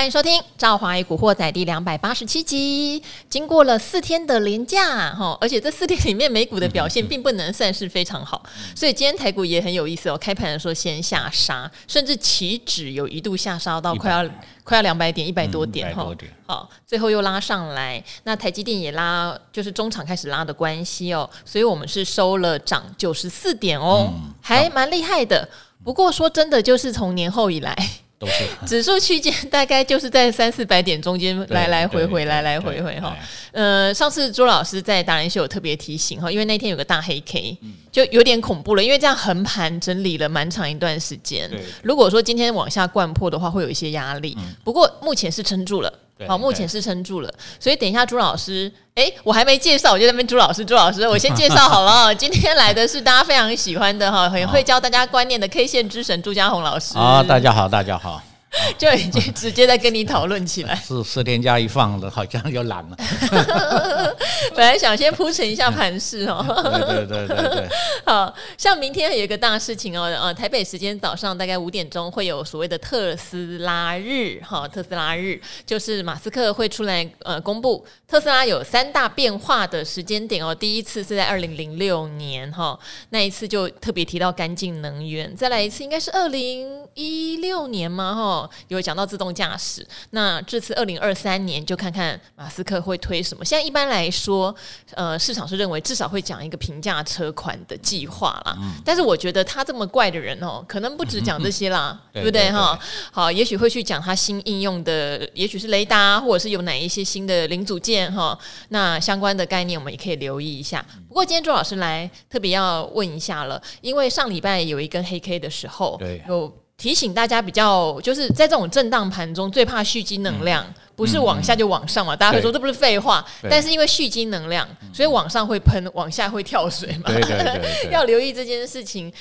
欢迎收听《赵华与古惑仔》第两百八十七集。经过了四天的连假，哈，而且这四天里面美股的表现并不能算是非常好，所以今天台股也很有意思哦。开盘的时候先下杀，甚至期指有一度下杀到快要快要两百点，一百多点哈。好，最后又拉上来。那台积电也拉，就是中场开始拉的关系哦，所以我们是收了涨九十四点哦，还蛮厉害的。不过说真的，就是从年后以来。都是。指数区间大概就是在三四百点中间来来回回来来回回哈，呃，上次朱老师在达人秀有特别提醒哈，因为那天有个大黑 K，就有点恐怖了，因为这样横盘整理了蛮长一段时间，如果说今天往下灌破的话，会有一些压力，不过目前是撑住了。好，目前是撑住了，所以等一下朱老师，哎，我还没介绍，我就在那边朱老师，朱老师，我先介绍好了。今天来的是大家非常喜欢的哈，很会教大家观念的 K 线之神朱家红老师。啊，大家好，大家好。就已经直接在跟你讨论起来，是四天假一放了，好像又懒了。本来想先铺陈一下盘势哦，对对对对对。好像明天有一个大事情哦，呃，台北时间早上大概五点钟会有所谓的特斯拉日，哈，特斯拉日就是马斯克会出来呃公布特斯拉有三大变化的时间点哦。第一次是在二零零六年哈，那一次就特别提到干净能源，再来一次应该是二零一六年嘛哈。有讲到自动驾驶，那这次二零二三年就看看马斯克会推什么。现在一般来说，呃，市场是认为至少会讲一个平价车款的计划啦。嗯、但是我觉得他这么怪的人哦，可能不止讲这些啦，嗯、对不对哈？好，也许会去讲他新应用的，也许是雷达，或者是有哪一些新的零组件哈。那相关的概念我们也可以留意一下。不过今天周老师来特别要问一下了，因为上礼拜有一根黑 K 的时候，对，有。提醒大家，比较就是在这种震荡盘中，最怕蓄积能量，不是往下就往上嘛？大家会说这不是废话，但是因为蓄积能量，所以往上会喷，往下会跳水嘛？对对对，要留意这件事情。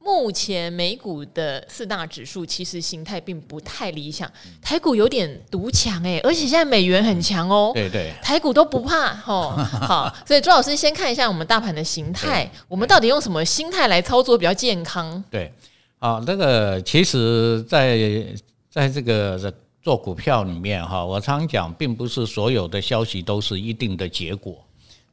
目前美股的四大指数其实形态并不太理想，台股有点独强哎，而且现在美元很强哦，对对，台股都不怕哦。好，所以朱老师先看一下我们大盘的形态，我们到底用什么心态来操作比较健康？对。啊，那个其实在，在在这个做股票里面哈，我常讲，并不是所有的消息都是一定的结果。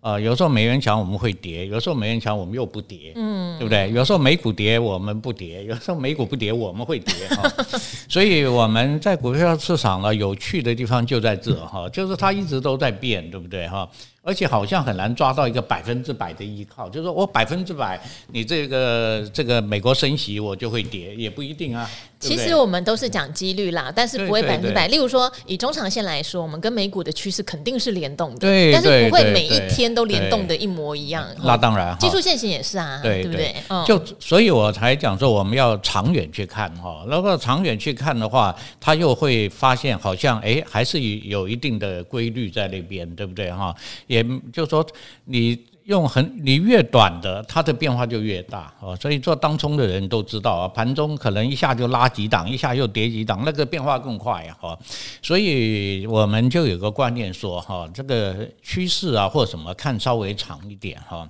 啊，有时候美元强我们会跌，有时候美元强我们又不跌，嗯，对不对？有时候美股跌我们不跌，有时候美股不跌我们会跌哈。所以我们在股票市场呢，有趣的地方就在这哈，就是它一直都在变，对不对哈？而且好像很难抓到一个百分之百的依靠，就是说我百分之百，你这个这个美国升息我就会跌，也不一定啊。其实我们都是讲几率啦，但是不会百分之百。例如说，以中长线来说，我们跟美股的趋势肯定是联动的，对，但是不会每一天都联动的一模一样。那当然，技术线型也是啊，对不对？就所以我才讲说，我们要长远去看哈。如果长远去看的话，他又会发现好像哎，还是有一定的规律在那边，对不对哈？也就是说，你用很你越短的，它的变化就越大哦。所以做当冲的人都知道啊，盘中可能一下就拉几档，一下又跌几档，那个变化更快哈。所以我们就有个观念说哈，这个趋势啊或什么看稍微长一点哈。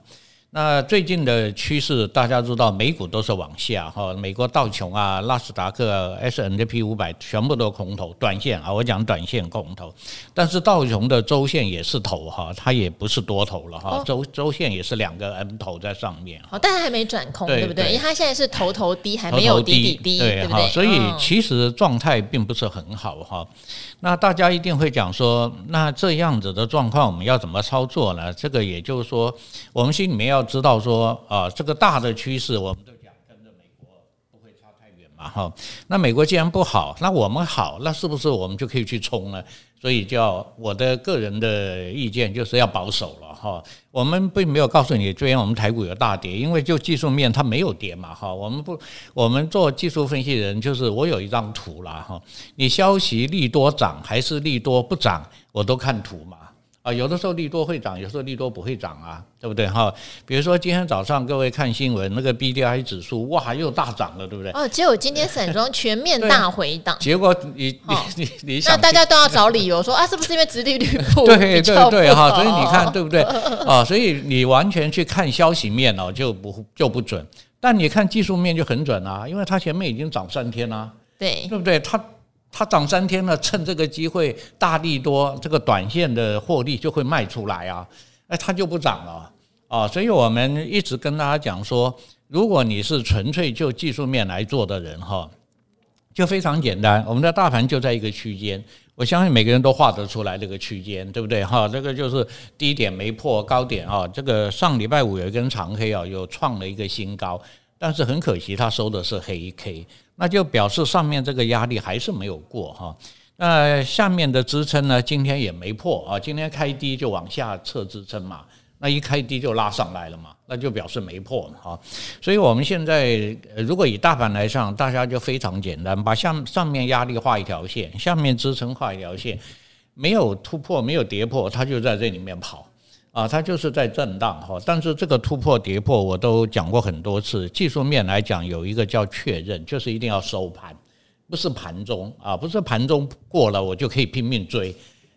那最近的趋势，大家知道，美股都是往下哈，美国道琼啊、纳斯达克、S N P 五百全部都空头，短线啊，我讲短线空头，但是道琼的周线也是头哈，它也不是多头了哈，周周线也是两个 M 头在上面，哦，但它还没转空，对不对？因为它现在是头头低，还没有底底低，对不对？所以其实状态并不是很好哈。那大家一定会讲说，那这样子的状况我们要怎么操作呢？这个也就是说，我们心里面要。知道说啊，这个大的趋势，我们都讲跟着美国不会差太远嘛，哈。那美国既然不好，那我们好，那是不是我们就可以去冲呢？所以叫我的个人的意见就是要保守了，哈。我们并没有告诉你，虽然我们台股有大跌，因为就技术面它没有跌嘛，哈。我们不，我们做技术分析人就是我有一张图了，哈。你消息利多涨还是利多不涨，我都看图嘛。啊，有的时候利多会涨，有时候利多不会涨啊，对不对哈？比如说今天早上各位看新闻，那个 BDI 指数哇又大涨了，对不对？哦，结果今天散装全面大回档。结果你你你你想，那大家都要找理由说啊，是不是因为殖利率不对对对哈？所以你看对不对 啊？所以你完全去看消息面哦，就不就不准。但你看技术面就很准啊，因为它前面已经涨三天了，对对不对？它。它涨三天了，趁这个机会大利多，这个短线的获利就会卖出来啊，哎，它就不涨了啊。所以我们一直跟大家讲说，如果你是纯粹就技术面来做的人哈，就非常简单，我们的大盘就在一个区间。我相信每个人都画得出来这个区间，对不对？哈，这个就是低点没破，高点啊，这个上礼拜五有一根长黑啊，又创了一个新高，但是很可惜，它收的是黑 K，那就表示上面这个压力还是没有过哈。那下面的支撑呢，今天也没破啊，今天开低就往下测支撑嘛。那一开低就拉上来了嘛，那就表示没破嘛，哈，所以我们现在如果以大盘来上，大家就非常简单，把上上面压力画一条线，下面支撑画一条线，没有突破，没有跌破，它就在这里面跑，啊，它就是在震荡哈。但是这个突破跌破我都讲过很多次，技术面来讲有一个叫确认，就是一定要收盘，不是盘中啊，不是盘中过了我就可以拼命追。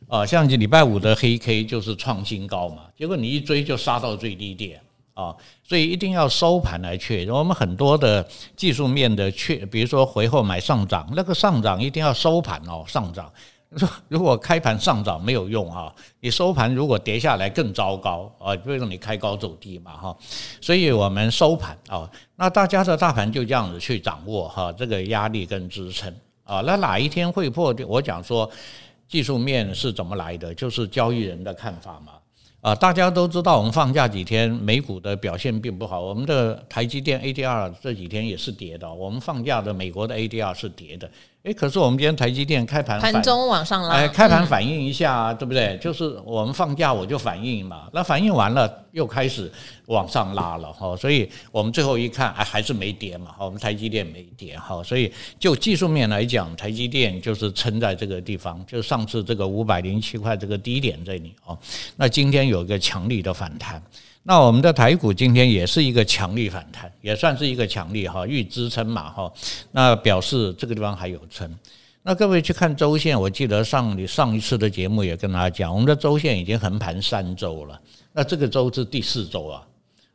啊，像礼拜五的黑 K 就是创新高嘛，结果你一追就杀到最低点啊，所以一定要收盘来确认。我们很多的技术面的确，比如说回后买上涨，那个上涨一定要收盘哦，上涨。说 如果开盘上涨没有用啊，你收盘如果跌下来更糟糕啊，会让你开高走低嘛哈。所以我们收盘啊，那大家的大盘就这样子去掌握哈，这个压力跟支撑啊，那哪一天会破？我讲说。技术面是怎么来的？就是交易人的看法嘛。啊，大家都知道，我们放假几天，美股的表现并不好。我们的台积电 ADR 这几天也是跌的。我们放假的美国的 ADR 是跌的。诶，可是我们今天台积电开盘盘中往上拉，哎，开盘反应一下，对不对？就是我们放假我就反应嘛，那反应完了又开始往上拉了哈，所以我们最后一看，哎，还是没跌嘛，我们台积电没跌哈，所以就技术面来讲，台积电就是撑在这个地方，就上次这个五百零七块这个低点这里哦，那今天有一个强力的反弹。那我们的台股今天也是一个强力反弹，也算是一个强力哈，遇支撑嘛哈，那表示这个地方还有撑。那各位去看周线，我记得上你上一次的节目也跟大家讲，我们的周线已经横盘三周了，那这个周是第四周啊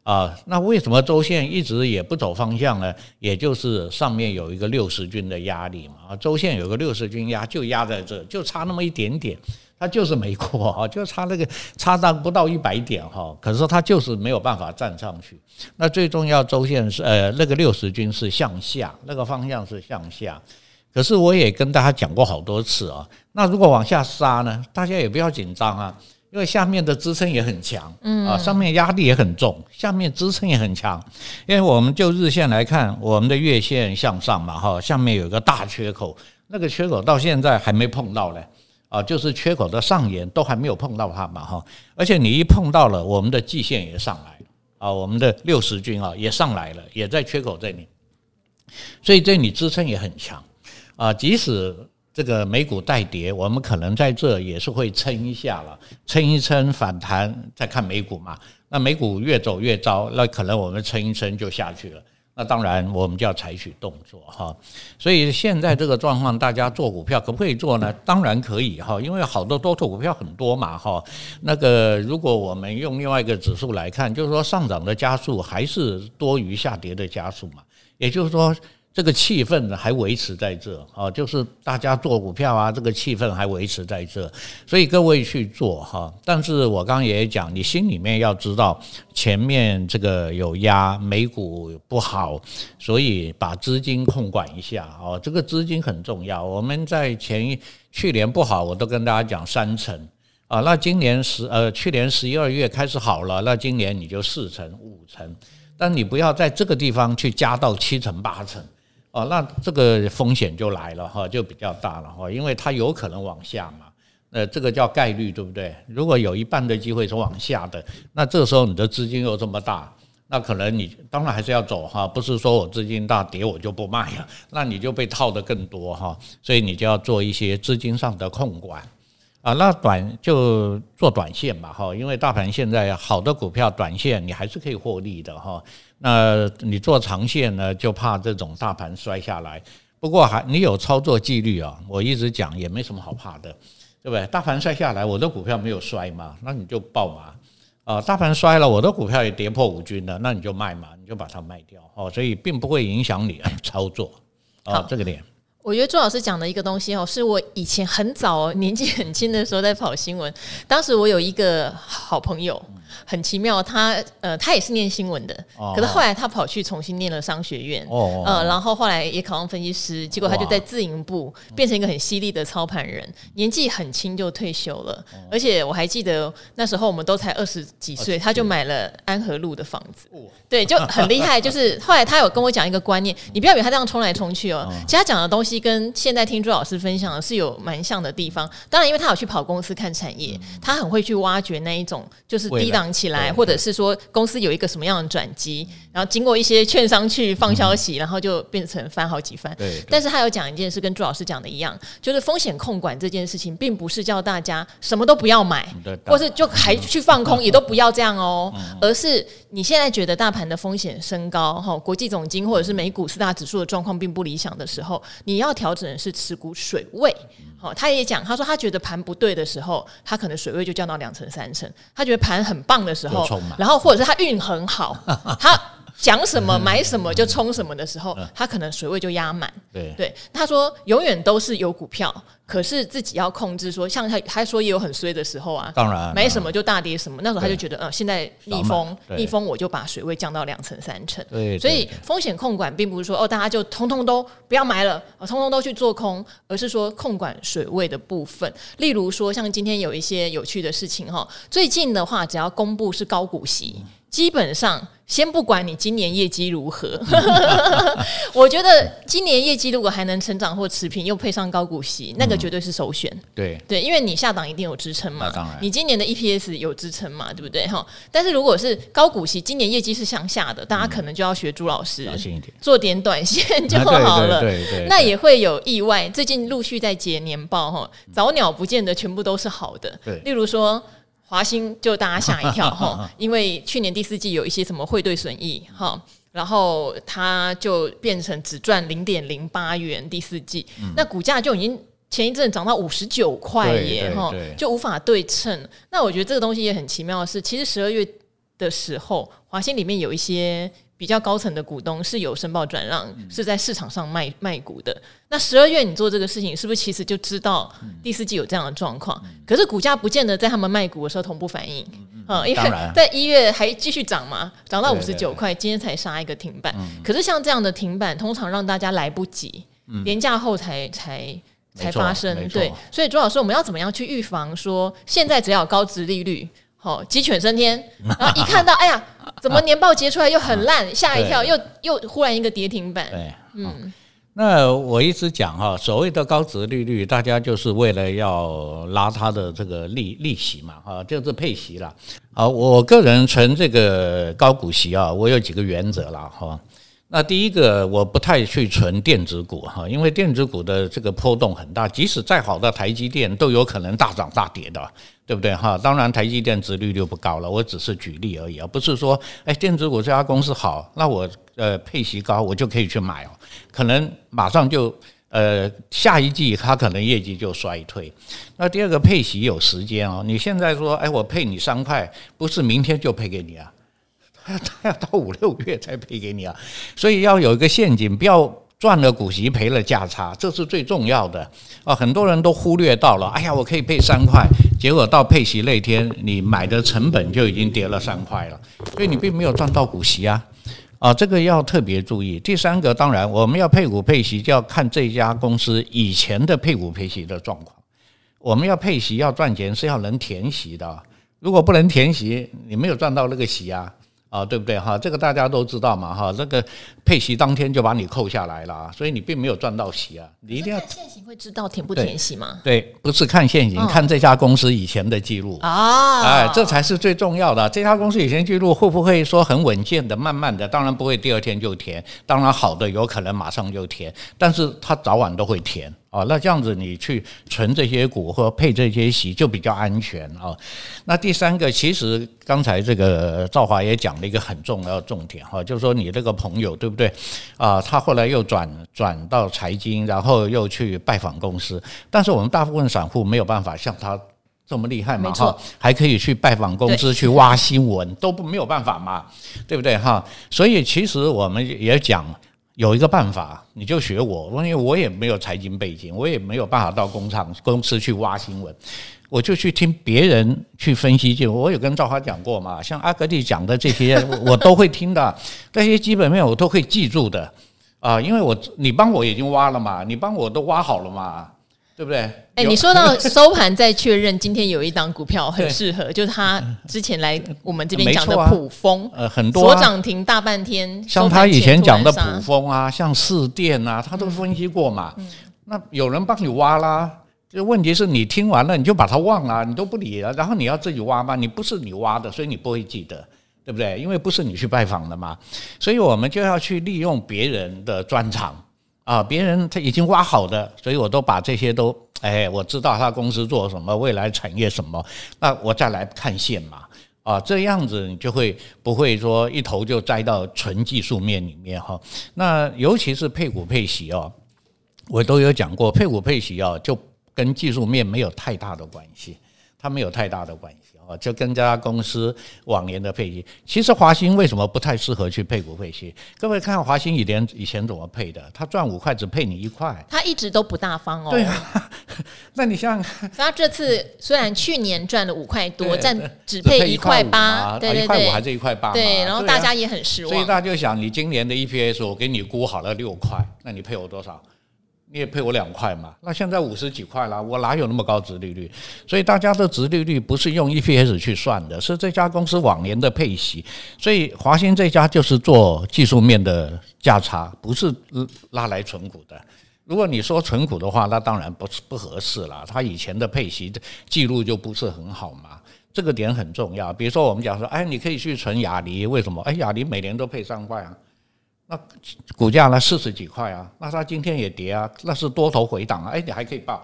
啊，那为什么周线一直也不走方向呢？也就是上面有一个六十均的压力嘛，啊，周线有个六十均压，就压在这，就差那么一点点。它就是没过啊，就差那个差到不到一百点哈，可是它就是没有办法站上去。那最重要周线是呃那个六十均是向下，那个方向是向下。可是我也跟大家讲过好多次啊，那如果往下杀呢，大家也不要紧张啊，因为下面的支撑也很强，嗯啊，上面压力也很重，下面支撑也很强。因为我们就日线来看，我们的月线向上嘛哈，下面有一个大缺口，那个缺口到现在还没碰到嘞。啊，就是缺口的上沿都还没有碰到它嘛，哈，而且你一碰到了，我们的季线也上来，啊，我们的六十均啊也上来了，也在缺口这里，所以这里支撑也很强，啊，即使这个美股带跌，我们可能在这也是会撑一下了，撑一撑反弹，再看美股嘛，那美股越走越糟，那可能我们撑一撑就下去了。那当然，我们就要采取动作哈。所以现在这个状况，大家做股票可不可以做呢？当然可以哈，因为好多多头股票很多嘛哈。那个如果我们用另外一个指数来看，就是说上涨的加速还是多于下跌的加速嘛，也就是说。这个气氛还维持在这啊，就是大家做股票啊，这个气氛还维持在这，所以各位去做哈。但是我刚刚也讲，你心里面要知道前面这个有压，美股不好，所以把资金控管一下哦，这个资金很重要。我们在前去年不好，我都跟大家讲三成啊，那今年十呃去年十一二月开始好了，那今年你就四成五成，但你不要在这个地方去加到七成八成。哦，那这个风险就来了哈，就比较大了哈，因为它有可能往下嘛，呃，这个叫概率，对不对？如果有一半的机会是往下的，那这时候你的资金又这么大，那可能你当然还是要走哈，不是说我资金大跌我就不卖了，那你就被套的更多哈，所以你就要做一些资金上的控管啊，那短就做短线吧哈，因为大盘现在好的股票短线你还是可以获利的哈。那你做长线呢，就怕这种大盘摔下来。不过还你有操作纪律啊，我一直讲也没什么好怕的，对不对？大盘摔下来，我的股票没有摔嘛，那你就爆嘛。啊，大盘摔了，我的股票也跌破五均了，那你就卖嘛，你就把它卖掉。哦，所以并不会影响你操作。啊，这个点。我觉得朱老师讲的一个东西哦，是我以前很早年纪很轻的时候在跑新闻，当时我有一个好朋友。很奇妙，他呃，他也是念新闻的，哦、可是后来他跑去重新念了商学院，哦、呃，然后后来也考上分析师，结果他就在自营部变成一个很犀利的操盘人，年纪很轻就退休了，哦、而且我还记得那时候我们都才二十几岁，他就买了安和路的房子，哦、对，就很厉害。就是后来他有跟我讲一个观念，你不要以为他这样冲来冲去哦，其实他讲的东西跟现在听朱老师分享的是有蛮像的地方。当然，因为他有去跑公司看产业，他很会去挖掘那一种就是低档。起来，或者是说公司有一个什么样的转机，然后经过一些券商去放消息，然后就变成翻好几番。对，但是他有讲一件事，跟朱老师讲的一样，就是风险控管这件事情，并不是叫大家什么都不要买，或是就还去放空，也都不要这样哦，而是你现在觉得大盘的风险升高，哈，国际总金或者是美股四大指数的状况并不理想的时候，你要调整的是持股水位。好，他也讲，他说他觉得盘不对的时候，他可能水位就降到两成三成；他觉得盘很棒的时候，然后或者是他运很好，他。讲什么买什么就冲什么的时候，他可能水位就压满。对对，他说永远都是有股票，可是自己要控制。说像他他说也有很衰的时候啊，当然买什么就大跌什么。那时候他就觉得，嗯，现在逆风逆风，我就把水位降到两成三成。对，所以风险控管并不是说哦，大家就通通都不要买了，通通都去做空，而是说控管水位的部分。例如说，像今天有一些有趣的事情哈，最近的话，只要公布是高股息。基本上，先不管你今年业绩如何，我觉得今年业绩如果还能成长或持平，又配上高股息，那个绝对是首选。对对，因为你下档一定有支撑嘛。当然，你今年的 EPS 有支撑嘛，对不对？哈，但是如果是高股息，今年业绩是向下的，大家可能就要学朱老师，做点短线就好了。对对，那也会有意外。最近陆续在结年报哈，早鸟不见得全部都是好的。对，例如说。华兴就大家吓一跳 哈，因为去年第四季有一些什么汇兑损益哈，然后它就变成只赚零点零八元第四季，嗯、那股价就已经前一阵涨到五十九块耶哈，就无法对称。那我觉得这个东西也很奇妙的是，其实十二月的时候，华兴里面有一些。比较高层的股东是有申报转让，嗯、是在市场上卖卖股的。那十二月你做这个事情，是不是其实就知道第四季有这样的状况？嗯、可是股价不见得在他们卖股的时候同步反应，嗯，嗯因为在一月还继续涨嘛，涨到五十九块，今天才杀一个停板。嗯、可是像这样的停板，通常让大家来不及，廉价后才才才发生。对，所以朱老师，我们要怎么样去预防说，现在只要有高值利率？好，鸡犬升天，然后一看到，哎呀，怎么年报结出来又很烂，吓一跳，又又忽然一个跌停板。对，嗯，那我一直讲哈，所谓的高值利率，大家就是为了要拉它的这个利利息嘛，哈，就是配息了。啊，我个人存这个高股息啊，我有几个原则了哈。那第一个，我不太去存电子股哈，因为电子股的这个波动很大，即使再好的台积电都有可能大涨大跌的，对不对哈？当然，台积电值率就不高了，我只是举例而已啊，不是说哎，电子股这家公司好，那我呃配息高，我就可以去买哦，可能马上就呃下一季它可能业绩就衰退。那第二个配息有时间哦，你现在说哎，我配你三块，不是明天就配给你啊。他要到五六月才赔给你啊，所以要有一个陷阱，不要赚了股息赔了价差，这是最重要的啊！很多人都忽略到了，哎呀，我可以配三块，结果到配息那天，你买的成本就已经跌了三块了，所以你并没有赚到股息啊！啊，这个要特别注意。第三个，当然我们要配股配息，就要看这家公司以前的配股配息的状况。我们要配息要赚钱，是要能填息的，如果不能填息，你没有赚到那个息啊。啊，对不对哈？这个大家都知道嘛哈。这个配息当天就把你扣下来了，所以你并没有赚到息啊。你一定要现行会知道填不填息吗？对，对，不是看现行，看这家公司以前的记录啊。哎，这才是最重要的。这家公司以前记录会不会说很稳健的、慢慢的？当然不会，第二天就填。当然好的有可能马上就填，但是它早晚都会填。哦，那这样子你去存这些股或配这些息就比较安全啊。那第三个，其实刚才这个赵华也讲了一个很重要的重点哈，就是说你这个朋友对不对啊？他后来又转转到财经，然后又去拜访公司，但是我们大部分散户没有办法像他这么厉害嘛哈，还可以去拜访公司去挖新闻，都不没有办法嘛，对不对哈？所以其实我们也讲。有一个办法，你就学我，因为我也没有财经背景，我也没有办法到工厂公司去挖新闻，我就去听别人去分析。就我有跟赵华讲过嘛，像阿格力讲的这些，我都会听的，那些基本面我都会记住的啊，因为我你帮我已经挖了嘛，你帮我都挖好了嘛。对不对？哎，你说到 收盘再确认，今天有一档股票很适合，就是他之前来我们这边讲的卜蜂，呃，很多锁涨停大半天，像他以前讲的普丰啊，像市电啊，他都分析过嘛。那有人帮你挖啦，就问题是你听完了你就把它忘了，你都不理了，然后你要自己挖嘛，你不是你挖的，所以你不会记得，对不对？因为不是你去拜访的嘛，所以我们就要去利用别人的专长。啊，别人他已经挖好的，所以我都把这些都，哎，我知道他公司做什么，未来产业什么，那我再来看线嘛，啊，这样子你就会不会说一头就栽到纯技术面里面哈。那尤其是配股配息哦，我都有讲过，配股配息哦，就跟技术面没有太大的关系，它没有太大的关系。就跟这家公司往年的配息，其实华兴为什么不太适合去配股配息？各位看华兴以前以前怎么配的？他赚五块只配你一块，他一直都不大方哦。对啊，那你像他这次虽然去年赚了五块多，但只配一块八，对对对，一块五还是一块八？对，然后大家也很失望。所以大家就想，你今年的 EPS 我给你估好了六块，那你配我多少？你也配我两块嘛？那现在五十几块了，我哪有那么高值利率？所以大家的值利率不是用 EPS 去算的，是这家公司往年的配息。所以华兴这家就是做技术面的价差，不是拉来存股的。如果你说存股的话，那当然不是不合适了。他以前的配息记录就不是很好嘛，这个点很重要。比如说我们讲说，哎，你可以去存亚力，为什么？哎，亚力每年都配三块啊。那股价呢？四十几块啊，那它今天也跌啊，那是多头回档啊。哎，你还可以报，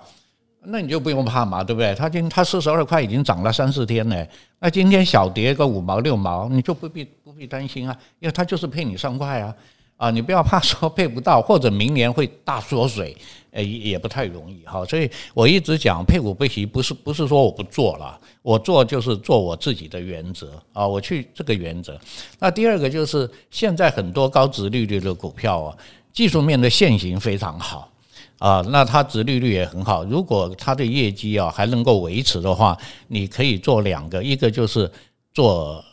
那你就不用怕嘛，对不对？它今它四十二块已经涨了三四天了，那今天小跌个五毛六毛，你就不必不必担心啊，因为它就是骗你三块啊。啊，你不要怕说配不到，或者明年会大缩水，诶，也不太容易哈。所以我一直讲配股配息，不是不是说我不做了，我做就是做我自己的原则啊，我去这个原则。那第二个就是现在很多高值利率的股票啊，技术面的线型非常好啊，那它值利率也很好。如果它的业绩啊还能够维持的话，你可以做两个，一个就是做，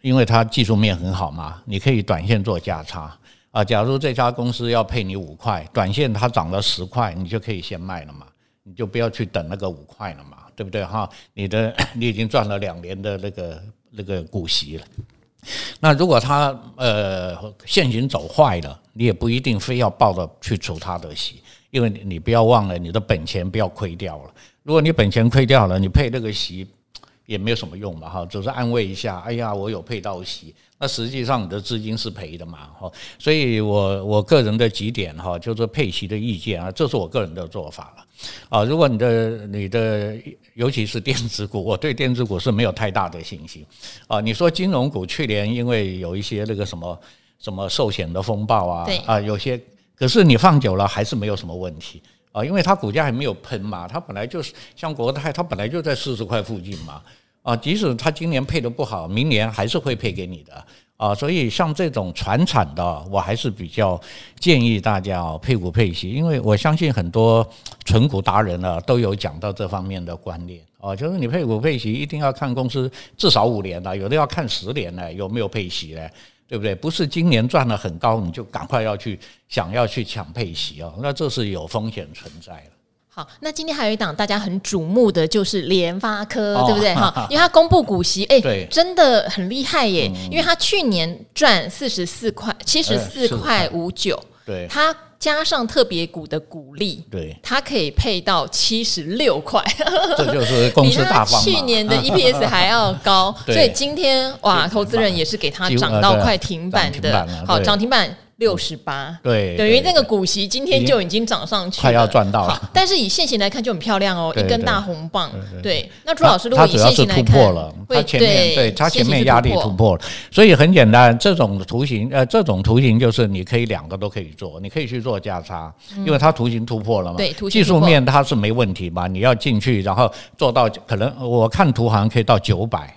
因为它技术面很好嘛，你可以短线做价差。啊，假如这家公司要配你五块，短线它涨了十块，你就可以先卖了嘛，你就不要去等那个五块了嘛，对不对哈？你的 你已经赚了两年的那个那个股息了。那如果它呃现行走坏了，你也不一定非要抱着去除它的息，因为你不要忘了你的本钱不要亏掉了。如果你本钱亏掉了，你配那个息也没有什么用嘛哈，只是安慰一下。哎呀，我有配到息。那实际上你的资金是赔的嘛，哈，所以我我个人的几点哈，就是配息的意见啊，这是我个人的做法了，啊，如果你的你的尤其是电子股，我对电子股是没有太大的信心，啊，你说金融股去年因为有一些那个什么什么寿险的风暴啊，啊，有些，可是你放久了还是没有什么问题啊，因为它股价还没有喷嘛，它本来就是像国泰，它本来就在四十块附近嘛。啊，即使他今年配的不好，明年还是会配给你的啊。所以像这种传产的，我还是比较建议大家配股配息，因为我相信很多存股达人呢都有讲到这方面的观念啊，就是你配股配息一定要看公司至少五年了，有的要看十年呢，有没有配息呢？对不对？不是今年赚了很高你就赶快要去想要去抢配息啊，那这是有风险存在的。好，那今天还有一档大家很瞩目的，就是联发科，哦、对不对？哈，因为它公布股息，哎，对真的很厉害耶！嗯、因为它去年赚四十四块，七十四块五九，对，它加上特别股的股利，对，它可以配到七十六块，这就是公司大 去年的 EPS 还要高，所以今天哇，投资人也是给它涨到快停板的，好，涨停板。六十八，对，等于那个股息今天就已经涨上去，快要赚到了。但是以现行来看就很漂亮哦，一根大红棒。对，那朱老师如果以线型来看，它前面对它前面压力突破了，所以很简单，这种图形呃，这种图形就是你可以两个都可以做，你可以去做价差，因为它图形突破了嘛。对，技术面它是没问题嘛，你要进去然后做到可能我看图好像可以到九百。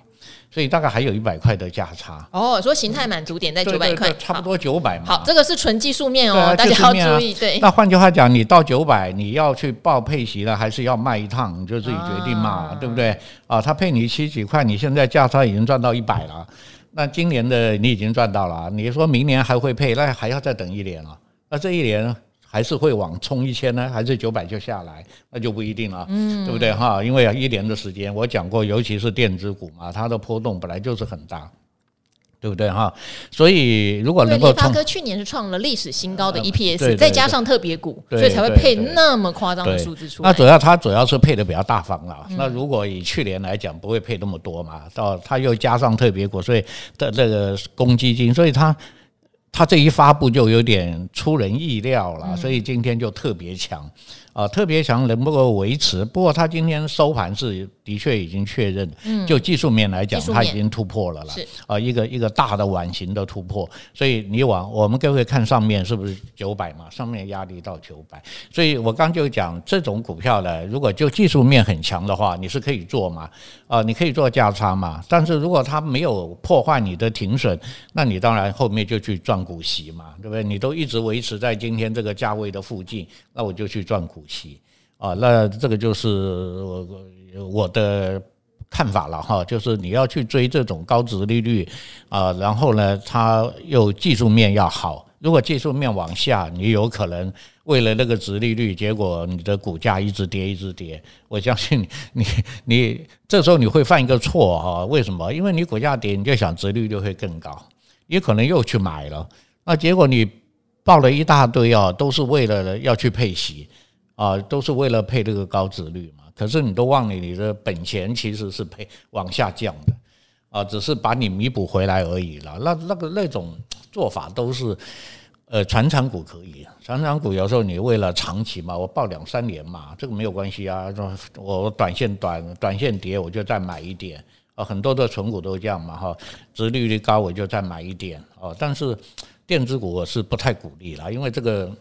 所以大概还有一百块的价差。哦，说形态满足点在九百块，差不多九百嘛。好，这个是纯技术面哦，啊、大家要注意。对，那换句话讲，你到九百，你要去报配息了，还是要卖一趟，你就自己决定嘛，啊、对不对？啊，他配你七几块，你现在价差已经赚到一百了，那今年的你已经赚到了，你说明年还会配，那还要再等一年了。那这一年。还是会往冲一千呢，还是九百就下来，那就不一定了，嗯，对不对哈？因为一年的时间，我讲过，尤其是电子股嘛，它的波动本来就是很大，对不对哈？所以如果能够，发科去年是创了历史新高的 EPS，再加上特别股，所以才会配那么夸张的数字出来。那主要它主要是配的比较大方了。那如果以去年来讲，不会配那么多嘛？到它又加上特别股，所以的这个公积金，所以它。他这一发布就有点出人意料了，所以今天就特别强。啊，特别强能不能维持？不过它今天收盘是的确已经确认，嗯，就技术面来讲，它已经突破了啦，是啊，一个一个大的碗形的突破。所以你往我们各位看上面是不是九百嘛？上面压力到九百，所以我刚就讲这种股票呢，如果就技术面很强的话，你是可以做嘛？啊，你可以做价差嘛？但是如果它没有破坏你的停损，那你当然后面就去赚股息嘛，对不对？你都一直维持在今天这个价位的附近，那我就去赚股息。啊，那这个就是我我的看法了哈，就是你要去追这种高值利率啊，然后呢，它又技术面要好。如果技术面往下，你有可能为了那个值利率，结果你的股价一直跌，一直跌。我相信你，你这时候你会犯一个错哈？为什么？因为你股价跌，你就想值利率会更高，你可能又去买了，那结果你报了一大堆啊，都是为了要去配息。啊，都是为了配这个高值率嘛，可是你都忘了你的本钱其实是配往下降的，啊，只是把你弥补回来而已了。那那个那种做法都是，呃，传产股可以，传产股有时候你为了长期嘛，我抱两三年嘛，这个没有关系啊。我短线短短线跌，我就再买一点啊，很多的存股都这样嘛哈，值利率高我就再买一点啊。但是电子股我是不太鼓励了，因为这个。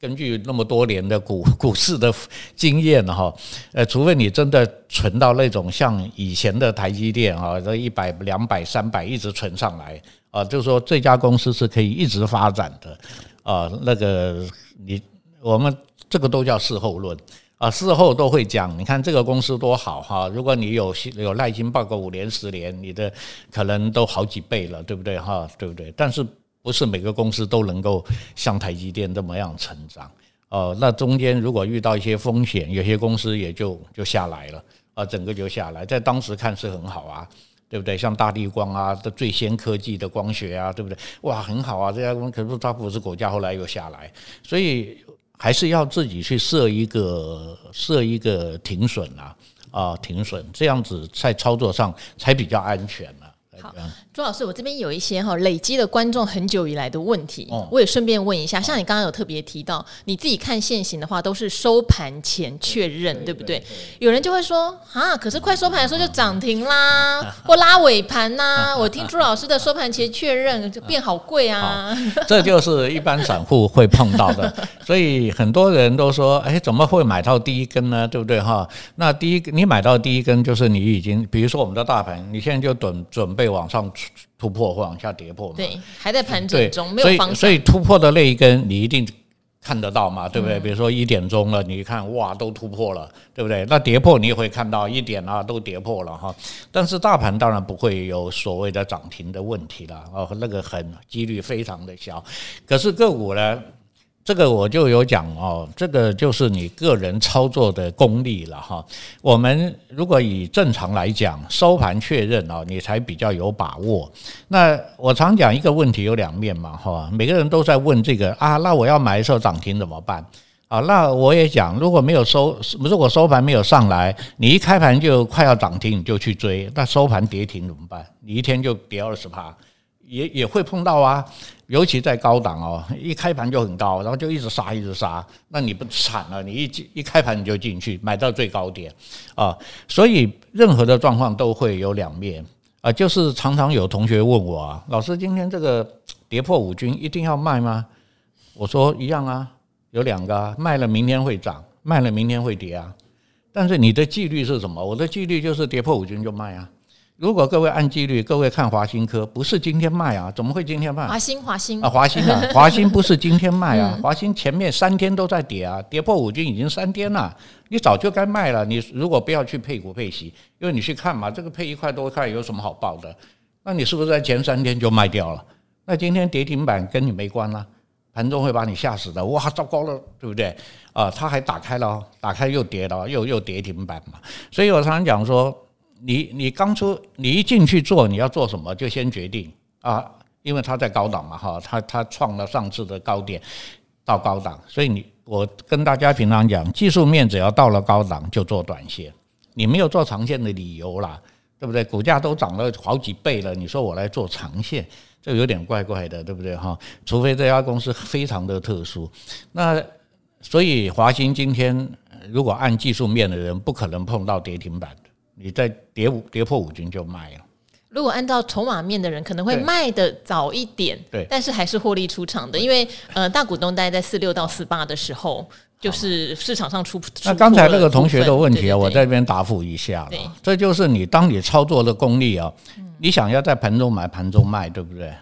根据那么多年的股 股市的经验哈，呃，除非你真的存到那种像以前的台积电啊，这一百、两百、三百一直存上来啊，就是说这家公司是可以一直发展的啊。那个你我们这个都叫事后论啊，事后都会讲，你看这个公司多好哈。如果你有有耐心抱个五年、十年，你的可能都好几倍了，对不对哈？对不对？但是。不是每个公司都能够像台积电这么样成长，哦，那中间如果遇到一些风险，有些公司也就就下来了，啊，整个就下来，在当时看是很好啊，对不对？像大地光啊，的最先科技的光学啊，对不对？哇，很好啊，这家公司可是它不是股价后来又下来，所以还是要自己去设一个设一个停损啊，啊，停损，这样子在操作上才比较安全。好，朱老师，我这边有一些哈累积的观众很久以来的问题，我也顺便问一下。像你刚刚有特别提到，你自己看现行的话，都是收盘前确认，对不对？有人就会说啊，可是快收盘的时候就涨停啦，或拉尾盘呐。我听朱老师的收盘前确认 就变好贵啊，这就是一般散户会碰到的。所以很多人都说，哎，怎么会买到第一根呢？对不对哈？那第一你买到第一根，就是你已经，比如说我们的大盘，你现在就准准备。会往上突破或往下跌破嘛？对，还在盘整中，没有方向。所以，所以突破的那一根你一定看得到嘛？对不对？比如说一点钟了，你看哇，都突破了，对不对？那跌破你也会看到一点啊，都跌破了哈。但是大盘当然不会有所谓的涨停的问题了哦，那个很几率非常的小。可是个股呢？这个我就有讲哦，这个就是你个人操作的功力了哈。我们如果以正常来讲，收盘确认哦，你才比较有把握。那我常讲一个问题有两面嘛哈，每个人都在问这个啊，那我要买的时候涨停怎么办？啊，那我也讲，如果没有收，如果收盘没有上来，你一开盘就快要涨停，你就去追，那收盘跌停怎么办？你一天就跌二十趴。也也会碰到啊，尤其在高档哦，一开盘就很高，然后就一直杀一直杀，那你不惨了？你一一开盘你就进去买到最高点啊，所以任何的状况都会有两面啊。就是常常有同学问我啊，老师今天这个跌破五均一定要卖吗？我说一样啊，有两个啊，卖了明天会涨，卖了明天会跌啊。但是你的纪律是什么？我的纪律就是跌破五均就卖啊。如果各位按纪律，各位看华新科，不是今天卖啊，怎么会今天卖？华新华新啊，华新啊，华新不是今天卖啊，华新前面三天都在跌啊，跌破五均已经三天了，你早就该卖了。你如果不要去配股配息，因为你去看嘛，这个配一块多块有什么好报的？那你是不是在前三天就卖掉了？那今天跌停板跟你没关了，盘中会把你吓死的。哇，糟糕了，对不对？啊，它还打开了，打开又跌了，又又跌停板嘛。所以我常常讲说。你你刚出，你一进去做，你要做什么就先决定啊，因为它在高档嘛哈，它它创了上次的高点到高档，所以你我跟大家平常讲，技术面只要到了高档就做短线，你没有做长线的理由啦，对不对？股价都涨了好几倍了，你说我来做长线，这有点怪怪的，对不对哈？除非这家公司非常的特殊，那所以华新今天如果按技术面的人，不可能碰到跌停板。你再跌五跌破五均就卖了。如果按照筹码面的人，可能会卖的早一点，对，但是还是获利出场的，因为呃大股东大概在四六到四八的时候，就是市场上出。那刚才那个同学的问题啊，我在这边答复一下了。这就是你当你操作的功力啊，你想要在盘中买盘中卖，对不对？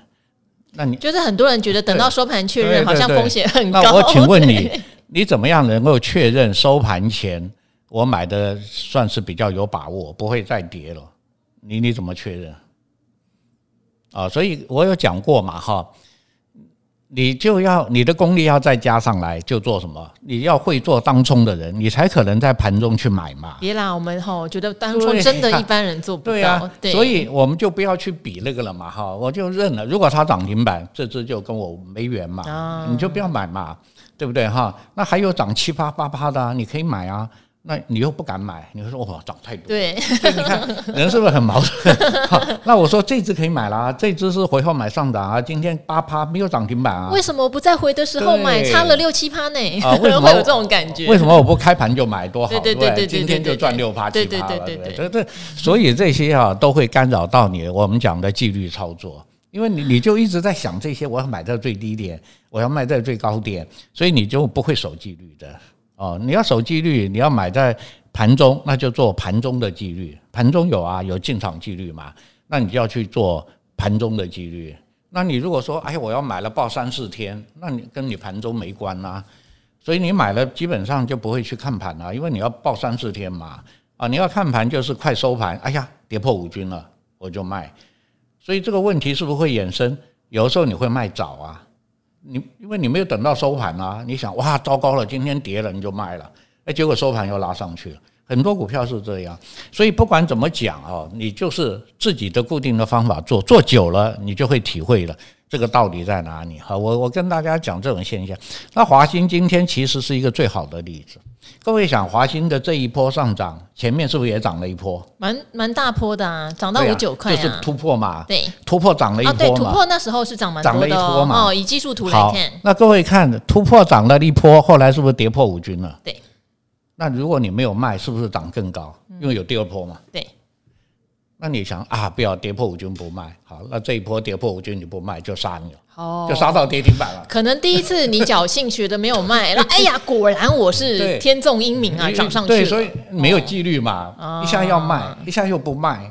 那你就是很多人觉得等到收盘确认，好像风险很高。那我请问你，你怎么样能够确认收盘前？我买的算是比较有把握，不会再跌了。你你怎么确认？啊，所以我有讲过嘛，哈，你就要你的功力要再加上来，就做什么？你要会做当冲的人，你才可能在盘中去买嘛。别啦，我们哈觉得当冲真的一般人做不到。对啊，所以我们就不要去比那个了嘛，哈，我就认了。如果它涨停板，这只就跟我没缘嘛，你就不要买嘛，对不对哈？那还有涨七八八八的，你可以买啊。那你又不敢买，你会说哇涨太多。对，所以你看人是不是很矛盾？好，那我说这只可以买啦，这只是回后买上涨啊，今天八趴没有涨停板啊。为什么不在回的时候买？差了六七趴呢？啊，为什么 会有这种感觉？为什么我不开盘就买多好？对对对对，今天就赚六趴七趴了。对对对对对，所以这些啊都会干扰到你我们讲的纪律操作，因为你你就一直在想这些，我要买在最低点，我要卖在最高点，所以你就不会守纪律的。哦，你要守纪律，你要买在盘中，那就做盘中的纪律。盘中有啊，有进场纪律嘛，那你就要去做盘中的纪律。那你如果说，哎，我要买了报三四天，那你跟你盘中没关啊。所以你买了基本上就不会去看盘了，因为你要报三四天嘛。啊，你要看盘就是快收盘，哎呀，跌破五均了，我就卖。所以这个问题是不是会衍生？有时候你会卖早啊。你因为你没有等到收盘啊，你想哇糟糕了，今天跌了你就卖了，哎，结果收盘又拉上去了，很多股票是这样，所以不管怎么讲啊，你就是自己的固定的方法做，做久了你就会体会了。这个道理在哪里。好，我我跟大家讲这种现象，那华兴今天其实是一个最好的例子。各位想，华兴的这一波上涨，前面是不是也涨了一波？蛮蛮大波的啊，涨到五九块啊，就是突破嘛。对，突破涨了一波嘛。对，突破那时候是涨蛮多的，涨了一波嘛。哦，以技术图来看，那各位看突破涨了一波，后来是不是跌破五均了？对。那如果你没有卖，是不是涨更高？因为有第二波嘛。对。那你想啊，不要跌破五均不卖，好，那这一波跌破五均你不卖就杀你了。哦，就杀到跌停板了。可能第一次你侥幸觉得没有卖，那 哎呀，果然我是天纵英明啊，涨上去。对，所以没有纪律嘛，一下要卖，一下又不卖。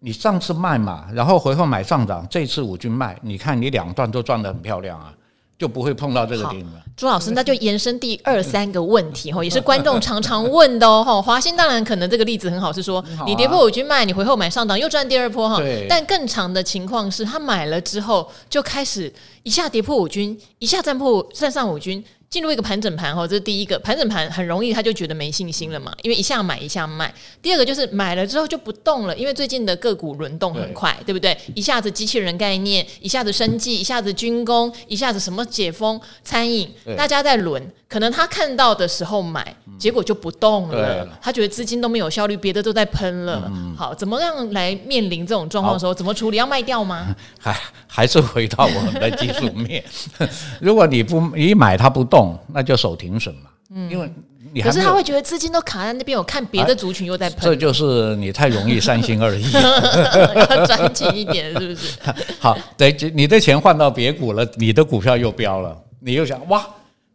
你上次卖嘛，然后回后买上涨，这次五均卖，你看你两段都赚得很漂亮啊。就不会碰到这个点了。朱老师，那就延伸第二三个问题 哈，也是观众常常问的哦。华兴当然可能这个例子很好，是说你跌破五均卖，你回后买上档又赚第二波哈。但更长的情况是他买了之后就开始一下跌破五均，一下站破站上五均。进入一个盘整盘哈，这是第一个盘整盘，很容易他就觉得没信心了嘛，因为一下买一下卖。第二个就是买了之后就不动了，因为最近的个股轮动很快，对，对不对？一下子机器人概念，一下子生技，一下子军工，一下子什么解封餐饮，大家在轮。可能他看到的时候买，结果就不动了，他觉得资金都没有效率，别的都在喷了。好，怎么样来面临这种状况的时候，怎么处理？要卖掉吗？还还是回到我们的技术面，如果你不你买它不动。那就守停损嘛，嗯，因为你可是他会觉得资金都卡在那边，我看别的族群又在喷，这就是你太容易三心二意，要专情一点，是不是？好，对，你的钱换到别股了，你的股票又飙了，你又想哇，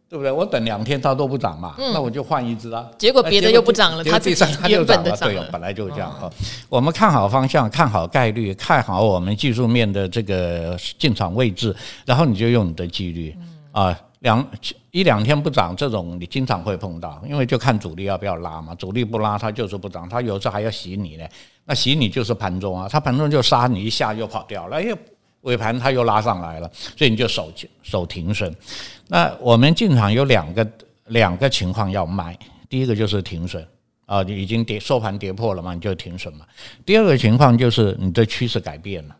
对不对？我等两天它都不涨嘛，嗯、那我就换一只啊。结果别的又不涨了，它第三它就涨了。对，本来就是这样哈。哦、我们看好方向，看好概率，看好我们技术面的这个进场位置，然后你就用你的纪律、嗯、啊，两一两天不涨，这种你经常会碰到，因为就看主力要不要拉嘛。主力不拉，它就是不涨，它有时候还要洗你呢。那洗你就是盘中啊，它盘中就杀你一下又跑掉了，哎，尾盘它又拉上来了，所以你就守守停损。那我们进场有两个两个情况要卖，第一个就是停损啊，你已经跌收盘跌破了嘛，你就停损嘛。第二个情况就是你的趋势改变了，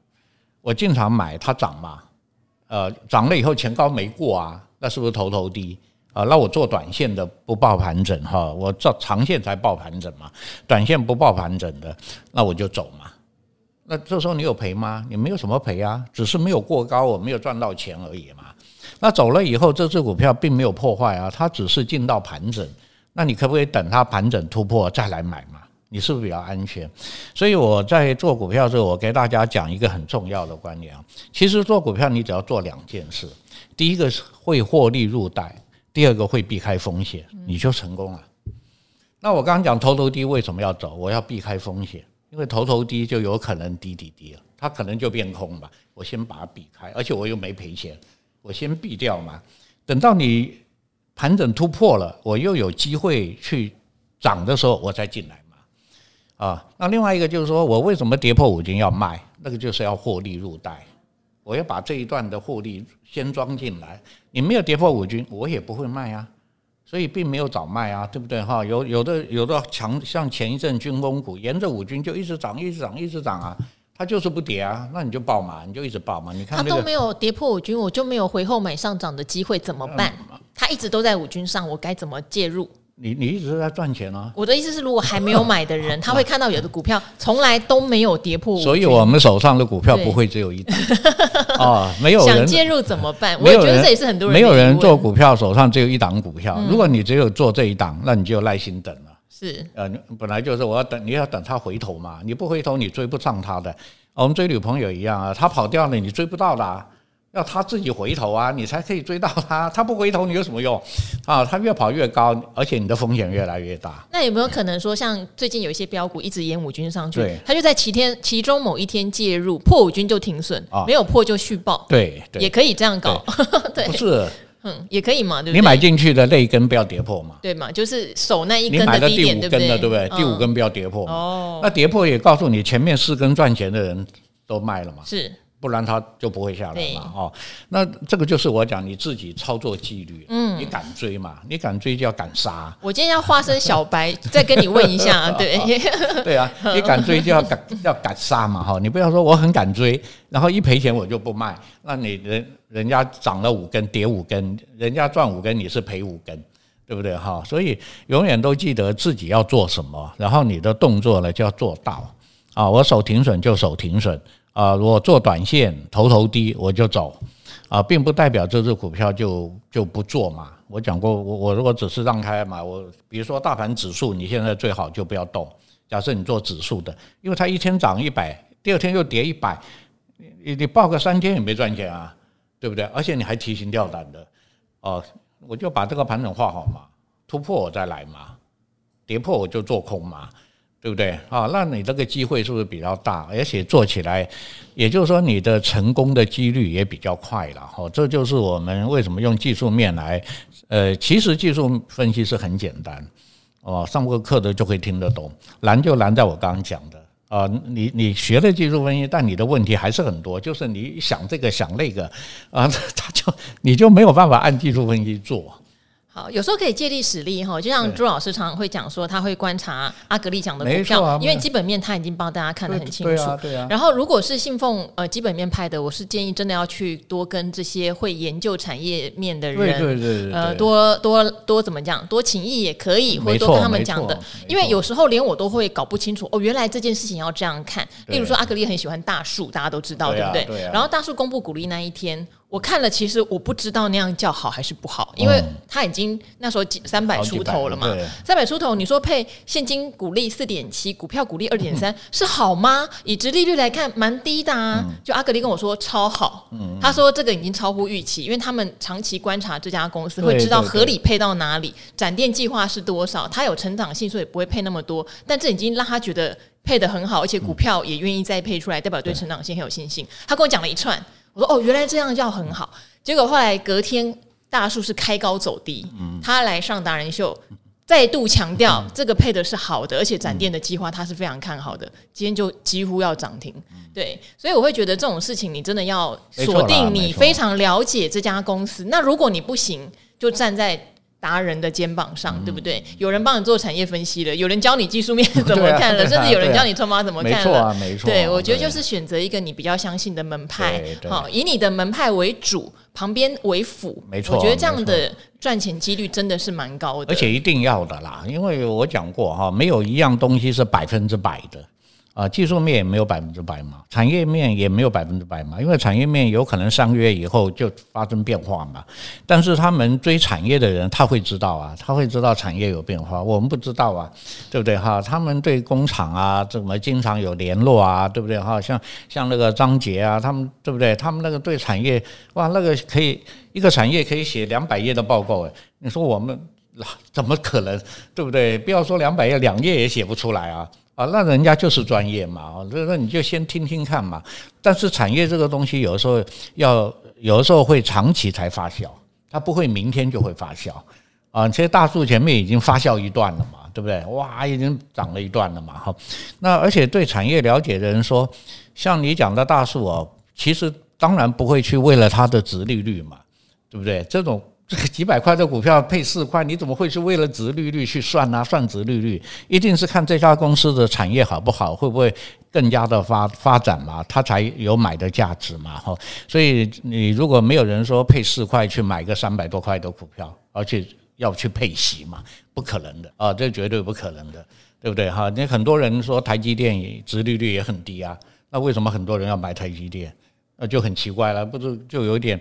我进场买它涨嘛，呃，涨了以后前高没过啊，那是不是头头低啊？那我做短线的不抱盘整哈，我做长线才抱盘整嘛，短线不抱盘整的，那我就走嘛。那这时候你有赔吗？你没有什么赔啊，只是没有过高，我没有赚到钱而已嘛。那走了以后，这只股票并没有破坏啊，它只是进到盘整。那你可不可以等它盘整突破再来买嘛？你是不是比较安全？所以我在做股票的时候，我给大家讲一个很重要的观念啊。其实做股票你只要做两件事，第一个是会获利入袋，第二个会避开风险，你就成功了。那我刚刚讲头头低为什么要走？我要避开风险，因为头头低就有可能低低低了，它可能就变空吧。我先把它避开，而且我又没赔钱。我先避掉嘛，等到你盘整突破了，我又有机会去涨的时候，我再进来嘛。啊，那另外一个就是说我为什么跌破五金要卖？那个就是要获利入袋，我要把这一段的获利先装进来。你没有跌破五均，我也不会卖啊，所以并没有早卖啊，对不对哈？有有的有的强，像前一阵军工股沿着五均就一直涨，一直涨，一直涨啊。它就是不跌啊，那你就爆嘛，你就一直爆嘛。你看它都没有跌破五均，我就没有回后买上涨的机会，怎么办？它一直都在五均上，我该怎么介入？你你一直在赚钱啊。我的意思是，如果还没有买的人，他会看到有的股票从来都没有跌破，所以我们手上的股票不会只有一档 啊。没有人想介入怎么办？我觉得这也是很多人没有人做股票手上只有一档股票。如果你只有做这一档，那你就耐心等了。是呃，本来就是我要等，你要等他回头嘛，你不回头，你追不上他的。我们追女朋友一样啊，他跑掉了，你追不到的啊，要他自己回头啊，你才可以追到他。他不回头，你有什么用啊？他越跑越高，而且你的风险越来越大。那有没有可能说，像最近有一些标股一直沿五均上去，他就在其天其中某一天介入，破五均就停损，没有破就续报，对，也可以这样搞，对，不是。嗯，也可以嘛，对不对？你买进去的那一根不要跌破嘛，对嘛？就是守那一根的低点，对不对？对不对？第五根不要跌破。哦，那跌破也告诉你，前面四根赚钱的人都卖了嘛。是。不然它就不会下来嘛，哦，那这个就是我讲你自己操作纪律，嗯，你敢追嘛？你敢追就要敢杀。我今天要化身小白，再跟你问一下，对，对啊，你敢追就要敢 要敢杀嘛，哈，你不要说我很敢追，然后一赔钱我就不卖，那你人人家涨了五根跌五根，人家赚五根你是赔五根，对不对哈？所以永远都记得自己要做什么，然后你的动作呢就要做到啊，我守停损就守停损。啊，我做短线，头头低我就走，啊，并不代表这只股票就就不做嘛。我讲过，我我如果只是让开嘛，我比如说大盘指数，你现在最好就不要动。假设你做指数的，因为它一天涨一百，第二天又跌一百，你你抱个三天也没赚钱啊，对不对？而且你还提心吊胆的，哦，我就把这个盘整画好嘛，突破我再来嘛，跌破我就做空嘛。对不对啊？那你这个机会是不是比较大？而且做起来，也就是说你的成功的几率也比较快了。哈，这就是我们为什么用技术面来。呃，其实技术分析是很简单哦，上过课的就会听得懂。难就难在我刚刚讲的啊，你你学了技术分析，但你的问题还是很多，就是你想这个想那个啊，他就你就没有办法按技术分析做。好，有时候可以借力使力哈，就像朱老师常常会讲说，他会观察阿格力讲的股票，因为基本面他已经帮大家看得很清楚。对啊，对啊。然后，如果是信奉呃基本面派的，我是建议真的要去多跟这些会研究产业面的人，对对对，呃，多多多怎么讲，多请益也可以，或者多跟他们讲的，因为有时候连我都会搞不清楚哦，原来这件事情要这样看。例如说，阿格力很喜欢大树，大家都知道，对不对？然后大树公布股利那一天。我看了，其实我不知道那样叫好还是不好，因为他已经那时候几三百出头了嘛，三百出头，你说配现金股利四点七，股票股利二点三，是好吗？以殖利率来看，蛮低的啊。就阿格力跟我说超好，他说这个已经超乎预期，因为他们长期观察这家公司，会知道合理配到哪里，展店计划是多少，它有成长性，所以不会配那么多。但这已经让他觉得配得很好，而且股票也愿意再配出来，代表对成长性很有信心。他跟我讲了一串。我说哦，原来这样叫很好。结果后来隔天大树是开高走低，他来上达人秀，再度强调这个配的是好的，而且展店的计划他是非常看好的。今天就几乎要涨停，对，所以我会觉得这种事情你真的要锁定你非常了解这家公司。那如果你不行，就站在。达人的肩膀上，对不对？有人帮你做产业分析了，有人教你技术面 怎么看了，甚至有人教你筹码怎么看了。没错，对，我觉得就是选择一个你比较相信的门派，好，以你的门派为主，旁边为辅。没错，我觉得这样的赚钱几率真的是蛮高的。而且一定要的啦，因为我讲过哈，没有一样东西是百分之百的。啊，技术面也没有百分之百嘛，产业面也没有百分之百嘛，因为产业面有可能三个月以后就发生变化嘛。但是他们追产业的人，他会知道啊，他会知道产业有变化，我们不知道啊，对不对哈？他们对工厂啊，怎么经常有联络啊，对不对哈？像像那个张杰啊，他们对不对？他们那个对产业哇，那个可以一个产业可以写两百页的报告诶，你说我们怎么可能，对不对？不要说两百页，两页也写不出来啊。啊，那人家就是专业嘛，那那你就先听听看嘛。但是产业这个东西，有的时候要，有的时候会长期才发酵，它不会明天就会发酵啊。其实大树前面已经发酵一段了嘛，对不对？哇，已经长了一段了嘛，哈。那而且对产业了解的人说，像你讲的大树哦，其实当然不会去为了它的殖利率嘛，对不对？这种。几百块的股票配四块，你怎么会是为了值利率去算呢？算值利率一定是看这家公司的产业好不好，会不会更加的发发展嘛，它才有买的价值嘛，哈。所以你如果没有人说配四块去买个三百多块的股票，而且要去配息嘛，不可能的啊，这绝对不可能的，对不对哈？你很多人说台积电殖利率也很低啊，那为什么很多人要买台积电？那就很奇怪了，不是就有点。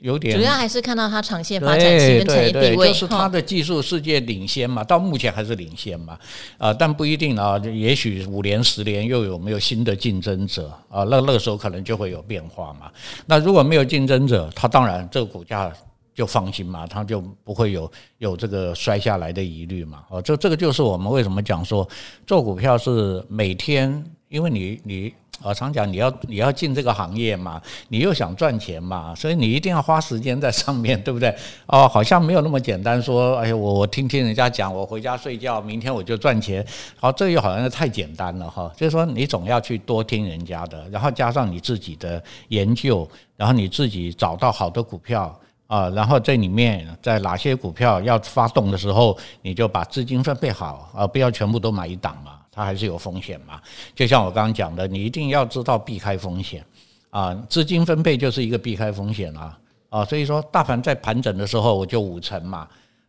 有点主要还是看到它长线发展性跟产业地位，就是它的技术世界领先嘛，到目前还是领先嘛，啊，但不一定啊，也许五年十年又有没有新的竞争者啊，那那个时候可能就会有变化嘛。那如果没有竞争者，它当然这个股价就放心嘛，它就不会有有这个摔下来的疑虑嘛。哦，这这个就是我们为什么讲说做股票是每天，因为你你。我常讲，你要你要进这个行业嘛，你又想赚钱嘛，所以你一定要花时间在上面对不对？哦，好像没有那么简单说，哎呀，我我听听人家讲，我回家睡觉，明天我就赚钱。好，这又好像太简单了哈。就是说，你总要去多听人家的，然后加上你自己的研究，然后你自己找到好的股票啊，然后这里面在哪些股票要发动的时候，你就把资金分配好啊，不要全部都买一档嘛。它还是有风险嘛，就像我刚刚讲的，你一定要知道避开风险。啊，资金分配就是一个避开风险啊。啊，所以说大盘在盘整的时候我就五成嘛，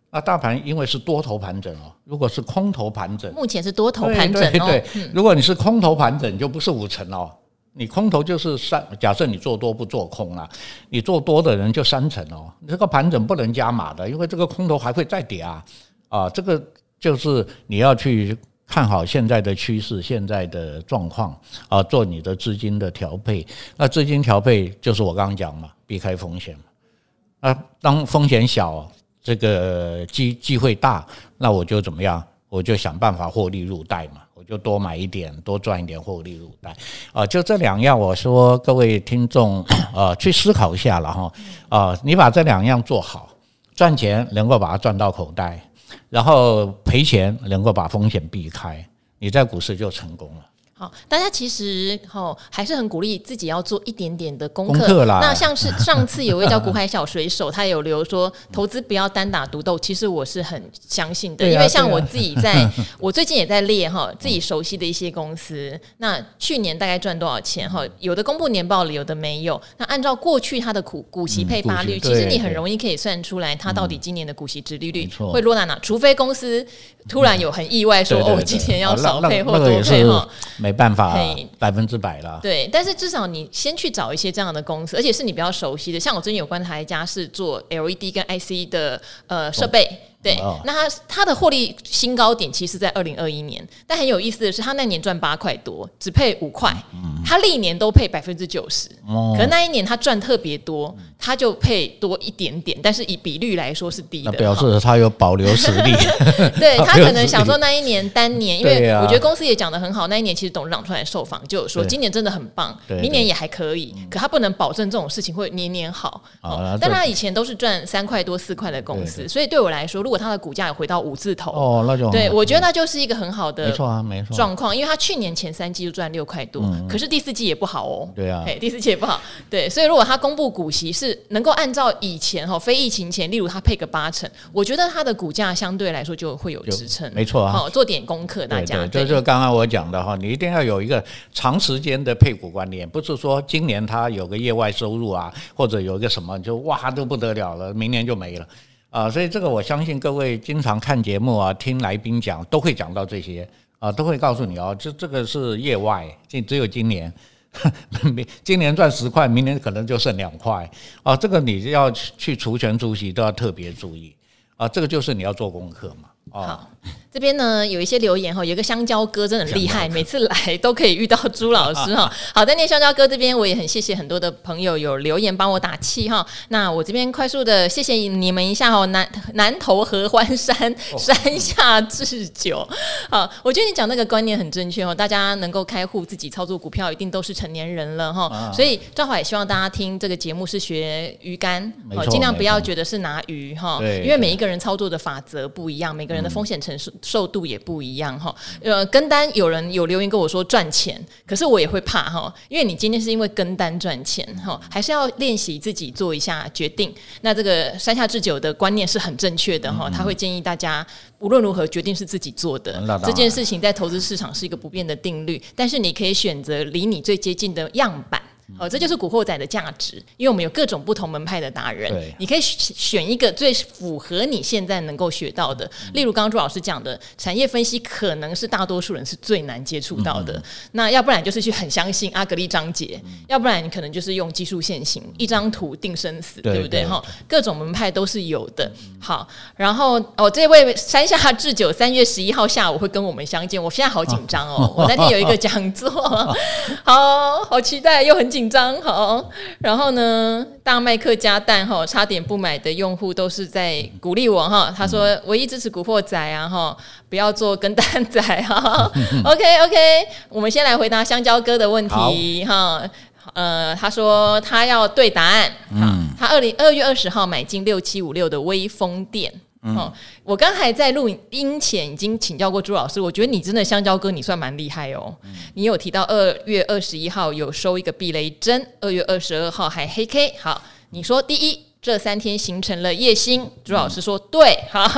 那大盘因为是多头盘整哦，如果是空头盘整，目前是多头盘整哦，对，如果你是空头盘整就不是五成哦，你空头就是三，假设你做多不做空啊，你做多的人就三成哦，这个盘整不能加码的，因为这个空头还会再跌啊。啊，这个就是你要去。看好现在的趋势，现在的状况啊，做你的资金的调配。那资金调配就是我刚刚讲嘛，避开风险嘛。那当风险小，这个机机会大，那我就怎么样？我就想办法获利入袋嘛，我就多买一点，多赚一点获利入袋。啊，就这两样，我说各位听众 啊，去思考一下了哈。啊，你把这两样做好，赚钱能够把它赚到口袋。然后赔钱能够把风险避开，你在股市就成功了。好，大家其实哈还是很鼓励自己要做一点点的功课。那像是 上次有位叫古海小水手，他有留说投资不要单打独斗。其实我是很相信的，因为像我自己在，我最近也在列哈自己熟悉的一些公司。那去年大概赚多少钱哈？有的公布年报了，有的没有。那按照过去它的股股息配发率，其实你很容易可以算出来它到底今年的股息值利率会落在哪。除非公司突然有很意外说哦，今年要少配或多配哈。没办法百分之百了。对，但是至少你先去找一些这样的公司，而且是你比较熟悉的。像我最近有观察一家是做 LED 跟 IC 的呃设备。对，那他他的获利新高点其实在二零二一年，但很有意思的是，他那年赚八块多，只配五块，他历年都配百分之九十，可是那一年他赚特别多，他就配多一点点，但是以比率来说是低的，表示他有保留实力。对，他可能 想说那一年单年，因为我觉得公司也讲得很好，那一年其实董事长出来受访就有说，今年真的很棒，明年也还可以，可他不能保证这种事情会年年好。但他以前都是赚三块多四块的公司，所以对我来说，如果他的股价有回到五字头哦，那就对，我觉得那就是一个很好的没错啊，没错状况，因为他去年前三季就赚六块多，可是第四季也不好哦，对啊，第四季也不好，对，所以如果他公布股息是能够按照以前哈非疫情前，例如它配个八成，我觉得它的股价相对来说就会有支撑，没错啊，好做点功课，大家这就刚刚我讲的哈，你一定要有一个长时间的配股观念，不是说今年它有个业外收入啊，或者有一个什么就哇都不得了了，明年就没了。啊，所以这个我相信各位经常看节目啊，听来宾讲都会讲到这些。啊，都会告诉你哦，这这个是业外，这只有今年，明今年赚十块，明年可能就剩两块。啊，这个你要去除权除息都要特别注意。啊，这个就是你要做功课嘛。好，这边呢有一些留言哈，有一个香蕉哥真的很厉害，每次来都可以遇到朱老师哈。好，在那香蕉哥这边，我也很谢谢很多的朋友有留言帮我打气哈。那我这边快速的谢谢你们一下哈，南南投合欢山山下智久，好，我觉得你讲那个观念很正确哦，大家能够开户自己操作股票，一定都是成年人了哈。所以正好也希望大家听这个节目是学鱼竿，哦，尽量不要觉得是拿鱼哈，因为每一个人操作的法则不一样，每个人。的风险承受受度也不一样哈，呃，跟单有人有留言跟我说赚钱，可是我也会怕哈，因为你今天是因为跟单赚钱哈，还是要练习自己做一下决定。那这个山下智久的观念是很正确的哈，他会建议大家无论如何决定是自己做的，这件事情在投资市场是一个不变的定律，但是你可以选择离你最接近的样板。哦，这就是古惑仔的价值，因为我们有各种不同门派的达人，对你可以选一个最符合你现在能够学到的。例如刚刚朱老师讲的产业分析，可能是大多数人是最难接触到的。嗯、那要不然就是去很相信阿格力章节，嗯、要不然你可能就是用技术线型，一张图定生死，对，对不对？哈，各种门派都是有的。好，然后哦，这位山下智久三月十一号下午会跟我们相见，我现在好紧张哦，我那天有一个讲座，好好期待，又很紧。紧张好，然后呢，大麦克加蛋哈，差点不买的用户都是在鼓励我哈。他说唯一支持古惑仔啊哈，不要做跟蛋仔哈。OK OK，我们先来回答香蕉哥的问题哈。呃，他说他要对答案。嗯，他二零二月二十号买进六七五六的微风电。嗯、哦，我刚才在录音前已经请教过朱老师，我觉得你真的香蕉哥，你算蛮厉害哦。嗯、你有提到二月二十一号有收一个避雷针，二月二十二号还黑 K。好，你说第一，这三天形成了夜星，朱老师说对。好，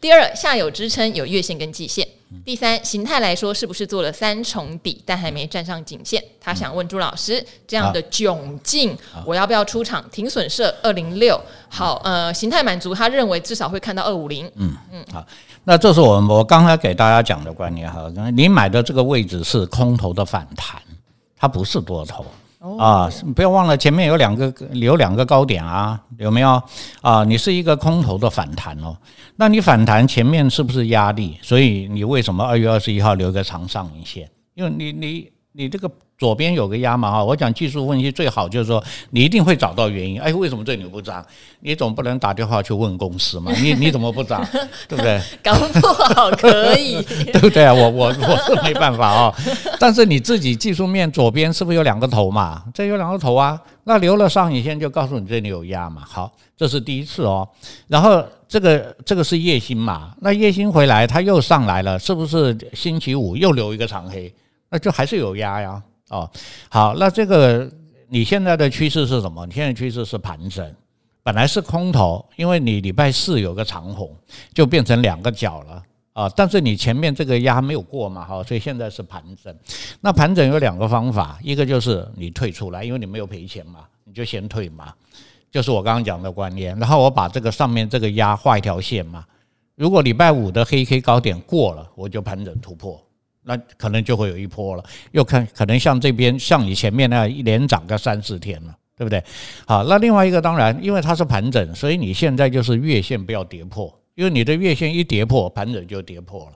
第二，下有支撑，有月线跟季线。第三，形态来说是不是做了三重底，但还没站上颈线？他想问朱老师，这样的窘境，我要不要出场？停损设二零六。好，呃，形态满足，他认为至少会看到二五零。嗯嗯，好，那这是我我刚才给大家讲的观念哈。你买的这个位置是空头的反弹，它不是多头。啊，不要忘了前面有两个有两个高点啊，有没有啊？你是一个空头的反弹哦，那你反弹前面是不是压力？所以你为什么二月二十一号留个长上影线？因为你你你这个。左边有个压嘛哈，我讲技术分析最好就是说你一定会找到原因。哎，为什么这里不涨？你总不能打电话去问公司嘛？你你怎么不涨？对不对？搞不好可以，对不对啊？我我我是没办法啊。但是你自己技术面左边是不是有两个头嘛？这有两个头啊，那留了上影线就告诉你这里有压嘛。好，这是第一次哦。然后这个这个是夜星嘛？那夜星回来它又上来了，是不是星期五又留一个长黑？那就还是有压呀。哦，好，那这个你现在的趋势是什么？你现在趋势是盘整，本来是空头，因为你礼拜四有个长红，就变成两个角了啊。但是你前面这个压没有过嘛，哈，所以现在是盘整。那盘整有两个方法，一个就是你退出来，因为你没有赔钱嘛，你就先退嘛，就是我刚刚讲的观念。然后我把这个上面这个压画一条线嘛，如果礼拜五的黑 K 高点过了，我就盘整突破。那可能就会有一波了。又看可能像这边像你前面那样一连涨个三四天了，对不对？好，那另外一个当然，因为它是盘整，所以你现在就是月线不要跌破，因为你的月线一跌破，盘整就跌破了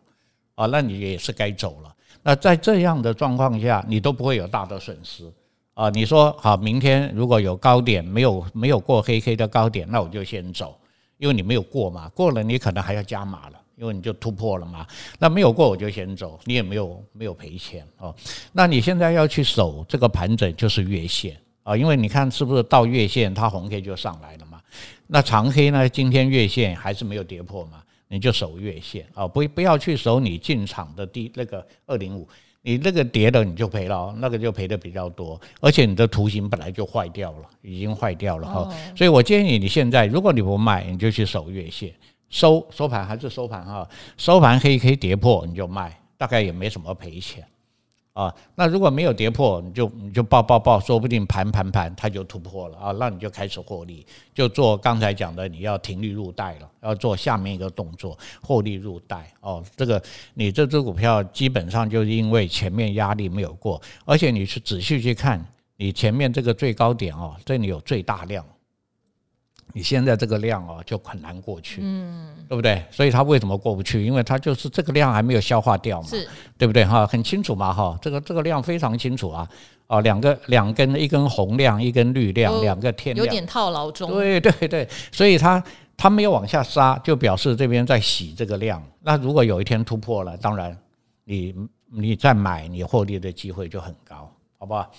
啊，那你也是该走了。那在这样的状况下，你都不会有大的损失啊。你说好，明天如果有高点没有没有过黑 K 的高点，那我就先走，因为你没有过嘛，过了你可能还要加码了。因为你就突破了嘛，那没有过我就先走，你也没有没有赔钱哦。那你现在要去守这个盘整就是月线啊，因为你看是不是到月线它红 K 就上来了嘛？那长黑呢？今天月线还是没有跌破嘛？你就守月线啊，不不要去守你进场的第那个二零五，你那个跌了你就赔了，那个就赔的比较多，而且你的图形本来就坏掉了，已经坏掉了哈。所以我建议你现在如果你不卖，你就去守月线。收收盘还是收盘哈，收盘黑 K 跌破你就卖，大概也没什么赔钱啊。那如果没有跌破，你就你就抱抱抱，说不定盘盘盘它就突破了啊，那你就开始获利，就做刚才讲的，你要停利入袋了，要做下面一个动作，获利入袋哦。这个你这只股票基本上就是因为前面压力没有过，而且你去仔细去看，你前面这个最高点哦，这里有最大量。你现在这个量哦，就很难过去，嗯，对不对？所以它为什么过不去？因为它就是这个量还没有消化掉嘛，是，对不对？哈，很清楚嘛，哈，这个这个量非常清楚啊，哦，两个两根，一根红量，一根绿量，两个天量，有点套牢中，对对对，所以它它没有往下杀，就表示这边在洗这个量。那如果有一天突破了，当然你你再买，你获利的机会就很高，好不好？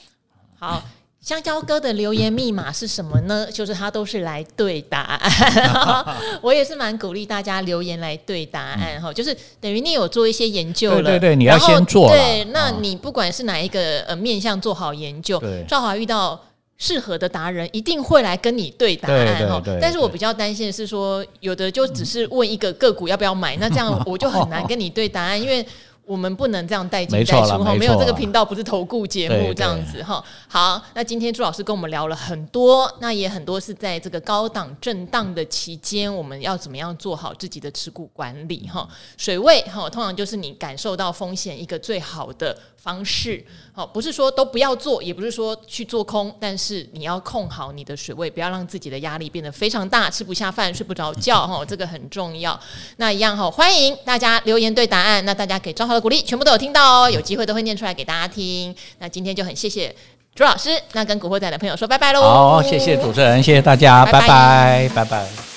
好。香蕉哥的留言密码是什么呢？就是他都是来对答案，我也是蛮鼓励大家留言来对答案哈，就是等于你有做一些研究了，对对对，你要先做，对，那你不管是哪一个呃面向做好研究，赵华遇到适合的达人一定会来跟你对答案哈。但是我比较担心的是说，有的就只是问一个个股要不要买，那这样我就很难 跟你对答案，因为。我们不能这样带进带出哈，没有这个频道不是投顾节目这样子哈。好，那今天朱老师跟我们聊了很多，那也很多是在这个高档震荡的期间，我们要怎么样做好自己的持股管理哈？水位哈，通常就是你感受到风险一个最好的方式。好，不是说都不要做，也不是说去做空，但是你要控好你的水位，不要让自己的压力变得非常大，吃不下饭，睡不着觉哈，这个很重要。那一样哈，欢迎大家留言对答案，那大家给张的鼓励全部都有听到哦，有机会都会念出来给大家听。那今天就很谢谢朱老师，那跟古惑仔的朋友说拜拜喽。好，谢谢主持人，谢谢大家，拜拜，拜拜。拜拜。